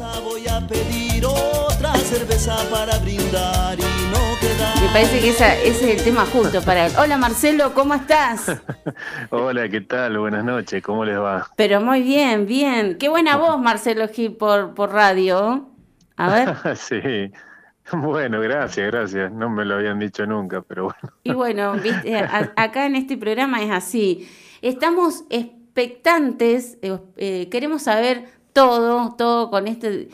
Voy a pedir otra cerveza para brindar y no quedar. Me parece que ese es el tema justo para él. Hola Marcelo, ¿cómo estás? Hola, ¿qué tal? Buenas noches, ¿cómo les va? Pero muy bien, bien. Qué buena voz, Marcelo Gil, por, por radio. A ver. sí. Bueno, gracias, gracias. No me lo habían dicho nunca, pero bueno. Y bueno, viste, acá en este programa es así. Estamos expectantes, eh, eh, queremos saber todo, todo con este,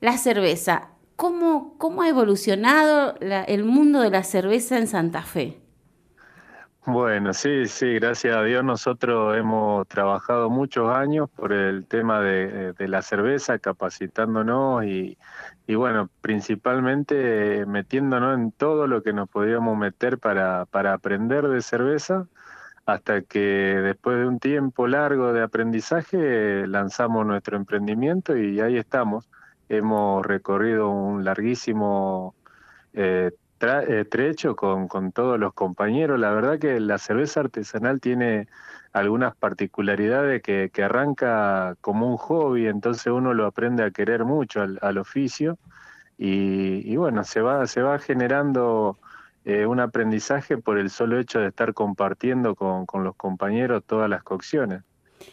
la cerveza. ¿Cómo, cómo ha evolucionado el mundo de la cerveza en Santa Fe? Bueno, sí, sí, gracias a Dios nosotros hemos trabajado muchos años por el tema de, la cerveza, capacitándonos y, y, bueno, principalmente metiéndonos en todo lo que nos podíamos meter para, para aprender de cerveza hasta que después de un tiempo largo de aprendizaje lanzamos nuestro emprendimiento y ahí estamos. Hemos recorrido un larguísimo eh, eh, trecho con, con todos los compañeros. La verdad que la cerveza artesanal tiene algunas particularidades que, que arranca como un hobby, entonces uno lo aprende a querer mucho al, al oficio y, y, bueno, se va, se va generando eh, un aprendizaje por el solo hecho de estar compartiendo con, con, los compañeros todas las cocciones,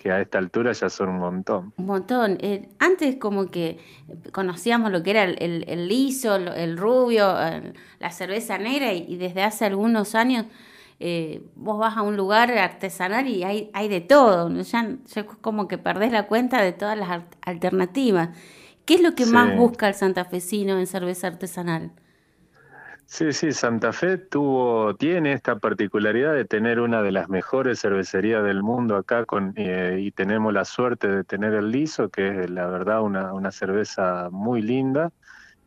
que a esta altura ya son un montón. Un montón. Eh, antes como que conocíamos lo que era el, el, liso, el, rubio, la cerveza negra y, desde hace algunos años eh, vos vas a un lugar artesanal y hay, hay de todo, ya, ya como que perdés la cuenta de todas las alternativas. ¿Qué es lo que más busca el santafesino en cerveza artesanal? Sí, sí, Santa Fe tuvo, tiene esta particularidad de tener una de las mejores cervecerías del mundo acá con, eh, y tenemos la suerte de tener el liso, que es la verdad una, una cerveza muy linda,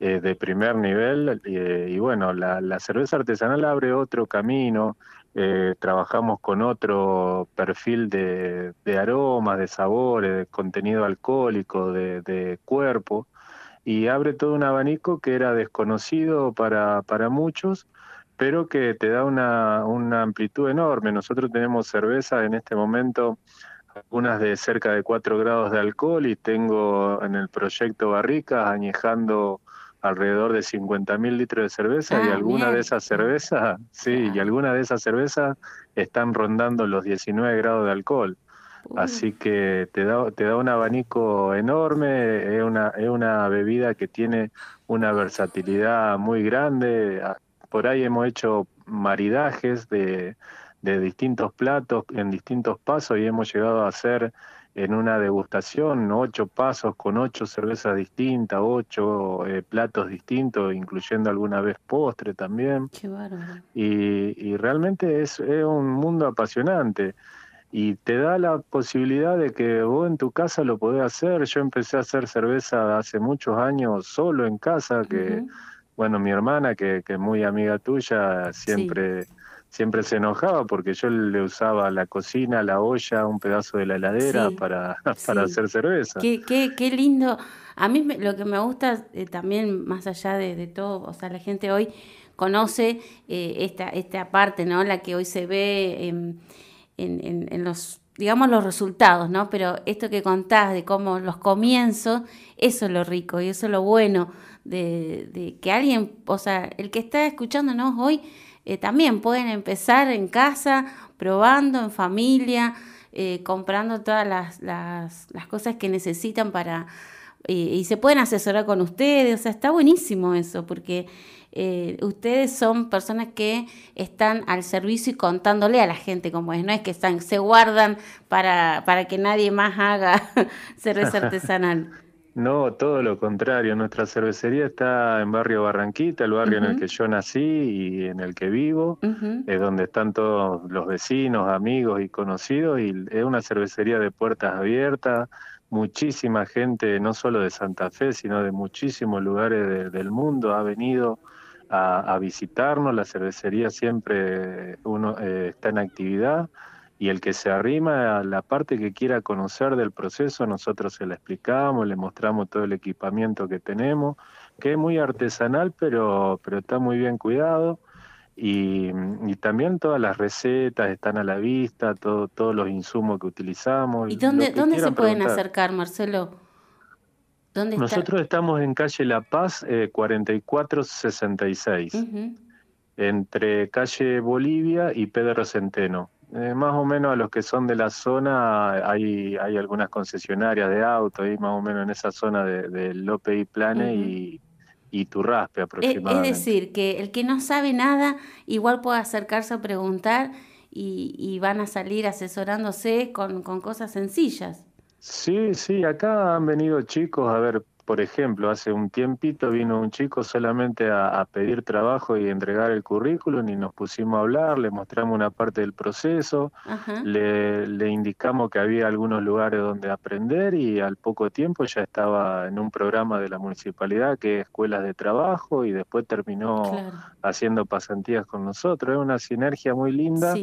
eh, de primer nivel, eh, y bueno, la, la, cerveza artesanal abre otro camino, trabajamos con otro perfil de, de aromas, de sabores, de contenido alcohólico, de, de cuerpo, y abre todo un abanico que era desconocido para, para muchos, pero que te da una, una amplitud enorme. Nosotros tenemos cerveza en este momento, algunas de cerca de 4 grados de alcohol y tengo en el proyecto Barricas añejando alrededor de 50 mil litros de cerveza y ah, algunas de esas cervezas, sí, y algunas de esas cervezas están rondando los 19 grados de alcohol. Así que te da, te da un abanico enorme, es una, es una bebida que tiene una versatilidad muy grande. Ah, por ahí hemos hecho maridajes de, de distintos platos en distintos pasos y hemos llegado a hacer en una degustación ocho pasos con ocho cervezas distintas, ocho eh, platos distintos, incluyendo alguna vez postre también. Qué bárbaro. Y, y realmente es, es un mundo apasionante y te da la posibilidad de que vos en tu casa lo podés hacer. Yo empecé a hacer cerveza hace muchos años solo en casa, que bueno, mi hermana, que, que es muy amiga tuya, siempre, siempre se enojaba porque yo le usaba la cocina, la olla, un pedazo de la heladera para, para hacer cerveza. Qué, qué, qué lindo. A mí lo que me gusta eh, también, más allá de, de, todo, o sea, la gente hoy conoce eh, esta, esta parte, ¿no? La que hoy se ve... en en, los, digamos, los resultados, ¿no? Pero esto que contás de cómo los comienzos, eso es lo rico y eso es lo bueno de, que alguien, o sea, el que está escuchándonos hoy, eh, también pueden empezar en casa, probando, en familia, eh, comprando todas las, las, las, cosas que necesitan para... Eh, y se pueden asesorar con ustedes, o sea, está buenísimo eso, porque eh, ustedes son personas que están al servicio y contándole a la gente cómo es, no es que están, se guardan para, para que nadie más haga cerveza artesanal. No, todo lo contrario. Nuestra cervecería está en barrio Barranquita, el barrio en el que yo nací y en el que vivo, es donde están todos los vecinos, amigos y conocidos, y es una cervecería de puertas abiertas, muchísima gente, no solo de Santa Fe, sino de muchísimos lugares del mundo ha venido a, visitarnos, la cervecería siempre uno eh, está en actividad y el que se arrima a la parte que quiera conocer del proceso, nosotros se la explicamos, le mostramos todo el equipamiento que tenemos, que es muy artesanal, pero, pero está muy bien cuidado. Y, también todas las recetas están a la vista, todo, todos los insumos que utilizamos. ¿Y dónde, dónde se pueden acercar, Marcelo? ¿Dónde Nosotros estamos en calle La Paz, eh, 4466, entre calle Bolivia y Pedro Centeno. Eh, más o menos a los que son de la zona hay, hay algunas concesionarias de autos, ahí más o menos en esa zona de, de Lope y Plane y, y Turraspe aproximadamente. Es decir, que el que no sabe nada igual puede acercarse a preguntar y, y van a salir asesorándose con, con cosas sencillas. Sí, sí, acá han venido chicos, a ver, por ejemplo, hace un tiempito vino un chico solamente a, pedir trabajo y entregar el currículum y nos pusimos a hablar, le mostramos una parte del proceso, le, le, indicamos que había algunos lugares donde aprender y al poco tiempo ya estaba en un programa de la municipalidad que es escuelas de trabajo y después terminó haciendo pasantías con nosotros. Es una sinergia muy linda.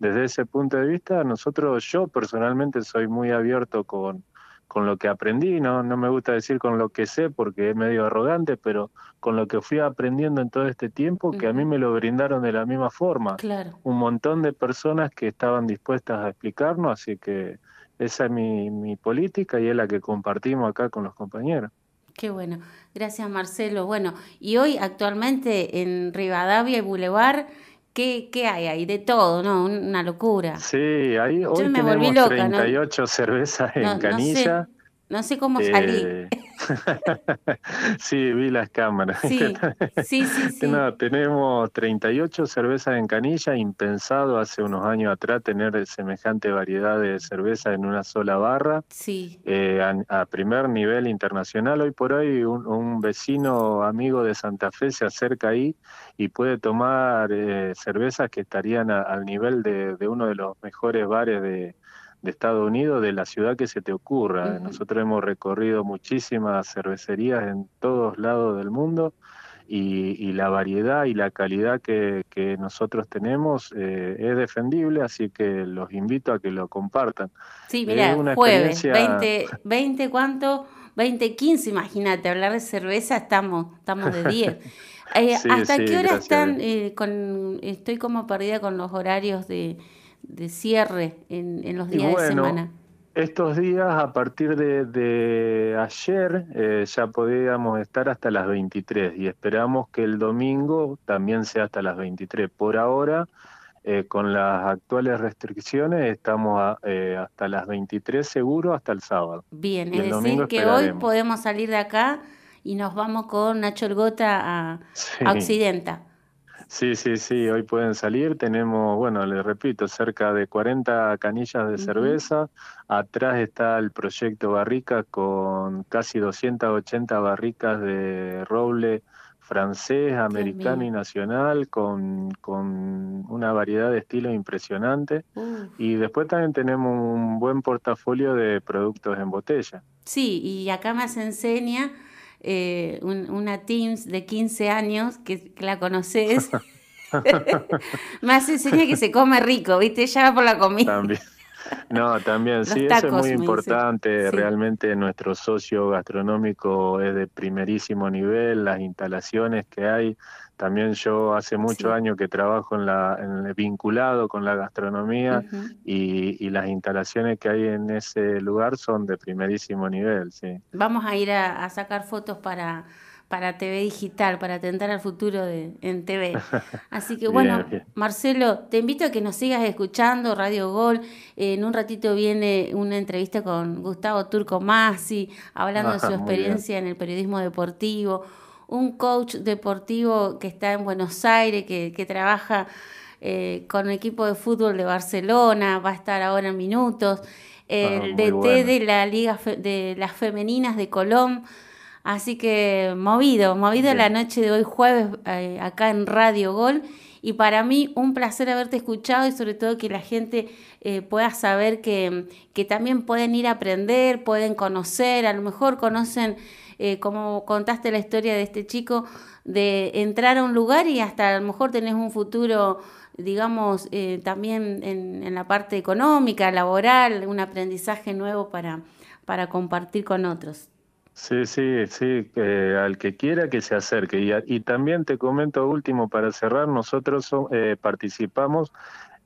Desde ese punto de vista, nosotros, yo personalmente soy muy abierto con con lo que aprendí, no, no me gusta decir con lo que sé porque es medio arrogante, pero con lo que fui aprendiendo en todo este tiempo, que a mí me lo brindaron de la misma forma. Claro. Un montón de personas que estaban dispuestas a explicarnos, así que esa es mi, mi política y es la que compartimos acá con los compañeros. Qué bueno. Gracias, Marcelo. Bueno, y hoy actualmente en Rivadavia y Boulevard ¿Qué, ¿Qué, hay ahí? De todo, ¿no? Una locura. Sí, ahí hoy tenemos loca, 38 cervezas en canilla. No sé cómo salí. Eh, sí, vi las cámaras. Sí, sí, sí. No, tenemos 38 cervezas en canilla, impensado hace unos años atrás tener semejante variedad de cerveza en una sola barra. Sí. Eh, a, primer nivel internacional, hoy por hoy un, vecino amigo de Santa Fe se acerca ahí y puede tomar eh, cervezas que estarían al nivel de uno de los mejores bares de de Estados Unidos, de la ciudad que se te ocurra. Nosotros hemos recorrido muchísimas cervecerías en todos lados del mundo y, la variedad y la calidad que, nosotros tenemos eh, es defendible, así que los invito a que lo compartan. Sí, mira, jueves, 20, 20, ¿cuánto? 20, 15, imagínate, hablar de cerveza, estamos, estamos de 10. Eh, ¿Hasta qué hora están? Eh, con, estoy como perdida con los horarios de de cierre en, en los días de semana? Estos días, a partir de, de ayer, eh, ya podíamos estar hasta las 23 y esperamos que el domingo también sea hasta las 23. Por ahora, eh, con las actuales restricciones, estamos eh, hasta las 23 seguro hasta el sábado. Bien, es decir, que hoy podemos salir de acá y nos vamos con Nacho Elgota a, a Occidenta. Sí, sí, sí, hoy pueden salir. Tenemos, bueno, les repito, cerca de 40 canillas de cerveza. Atrás está el proyecto Barrica con casi 280 barricas de roble francés, americano y nacional, con, con, una variedad de estilos impresionante. Y después también tenemos un buen portafolio de productos en botella. Sí, y acá más enseña eh, una Teams de 15 años, que, la conoces. Me hace enseña que se come rico, ¿viste? Ya va por la comida. También. No, también, sí, eso es muy importante. Realmente nuestro socio gastronómico es de primerísimo nivel, las instalaciones que hay también yo hace muchos años que trabajo en la, en vinculado con la gastronomía y, las instalaciones que hay en ese lugar son de primerísimo nivel. Sí. Vamos a ir a, sacar fotos para, para TV digital, para atentar al futuro de, en TV. Así que bueno, Marcelo, te invito a que nos sigas escuchando Radio Gol. en un ratito viene una entrevista con Gustavo Turco Masi, hablando de su experiencia en el periodismo deportivo un coach deportivo que está en Buenos Aires, que, que trabaja eh, con el equipo de fútbol de Barcelona, va a estar ahora en minutos, el ah, DT de la Liga de las Femeninas de Colón. Así que movido, movido la noche de hoy jueves eh, acá en Radio Gol. Y para mí un placer haberte escuchado y sobre todo que la gente eh, pueda saber que, que también pueden ir a aprender, pueden conocer, a lo mejor conocen eh, como contaste la historia de este chico, de entrar a un lugar y hasta a lo mejor tenés un futuro, digamos, eh, también en, la parte económica, laboral, un aprendizaje nuevo para, para compartir con otros. Sí, sí, sí, que al que quiera que se acerque. Y, y también te comento último para cerrar, nosotros eh, participamos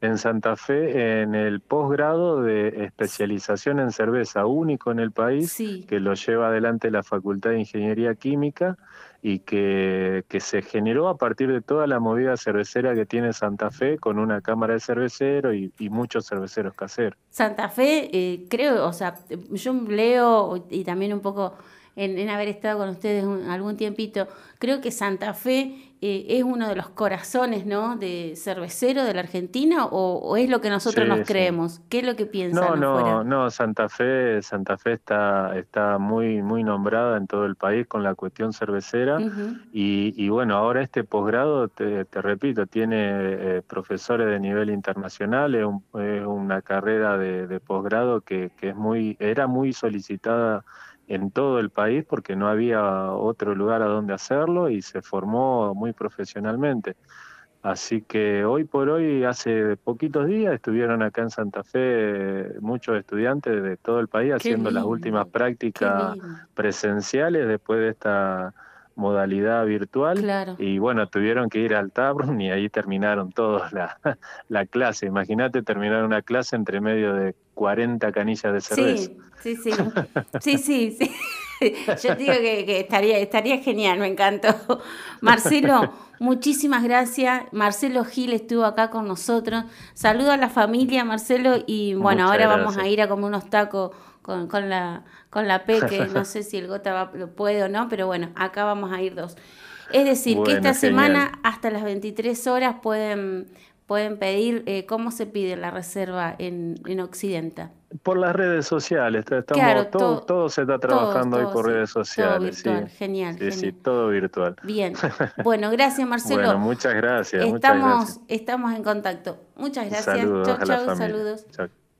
en Santa Fe en el posgrado de especialización en cerveza, único en el país, que lo lleva adelante la Facultad de Ingeniería Química y que, que, se generó a partir de toda la movida cervecera que tiene Santa Fe con una cámara de cervecero y, muchos cerveceros caseros. Santa Fe, eh, creo, o sea, yo leo y también un poco en, haber estado con ustedes algún tiempito, creo que Santa Fe eh, es uno de los corazones, ¿no? De cervecero de la Argentina o, es lo que nosotros nos creemos. ¿Qué es lo que piensan? No, no, no. Santa Fe, Santa Fe está está muy muy nombrada en todo el país con la cuestión cervecera y, bueno, ahora este posgrado, te, repito, tiene eh, profesores de nivel internacional, es, una carrera de, de posgrado que, que es muy era muy solicitada en todo el país porque no había otro lugar a donde hacerlo y se formó muy profesionalmente. Así que hoy por hoy, hace poquitos días, estuvieron acá en Santa Fe muchos estudiantes de todo el país haciendo las últimas prácticas presenciales después de esta modalidad virtual y bueno, tuvieron que ir al Tabrun y ahí terminaron todos la, la clase. Imagínate terminar una clase entre medio de 40 canillas de cerveza. Sí, sí, sí, sí, sí. Yo digo que, estaría, estaría genial, me encantó. Marcelo, muchísimas gracias. Marcelo Gil estuvo acá con nosotros. Saludo a la familia, Marcelo, y bueno, ahora vamos a ir a comer unos tacos con, con la con la P, que no sé si el Gota lo puede o no, pero bueno, acá vamos a ir dos. Es decir, que esta semana hasta las 23 horas pueden, pueden pedir, eh, ¿cómo se pide la reserva en, en Occidenta? Por las redes sociales, estamos, todo, todo, se está trabajando hoy por redes sociales. virtual, genial. Sí, sí, todo virtual. Bien, bueno, gracias Marcelo. bueno, muchas gracias. Estamos, muchas gracias. estamos en contacto. Muchas gracias. Saludos chau, chau, saludos.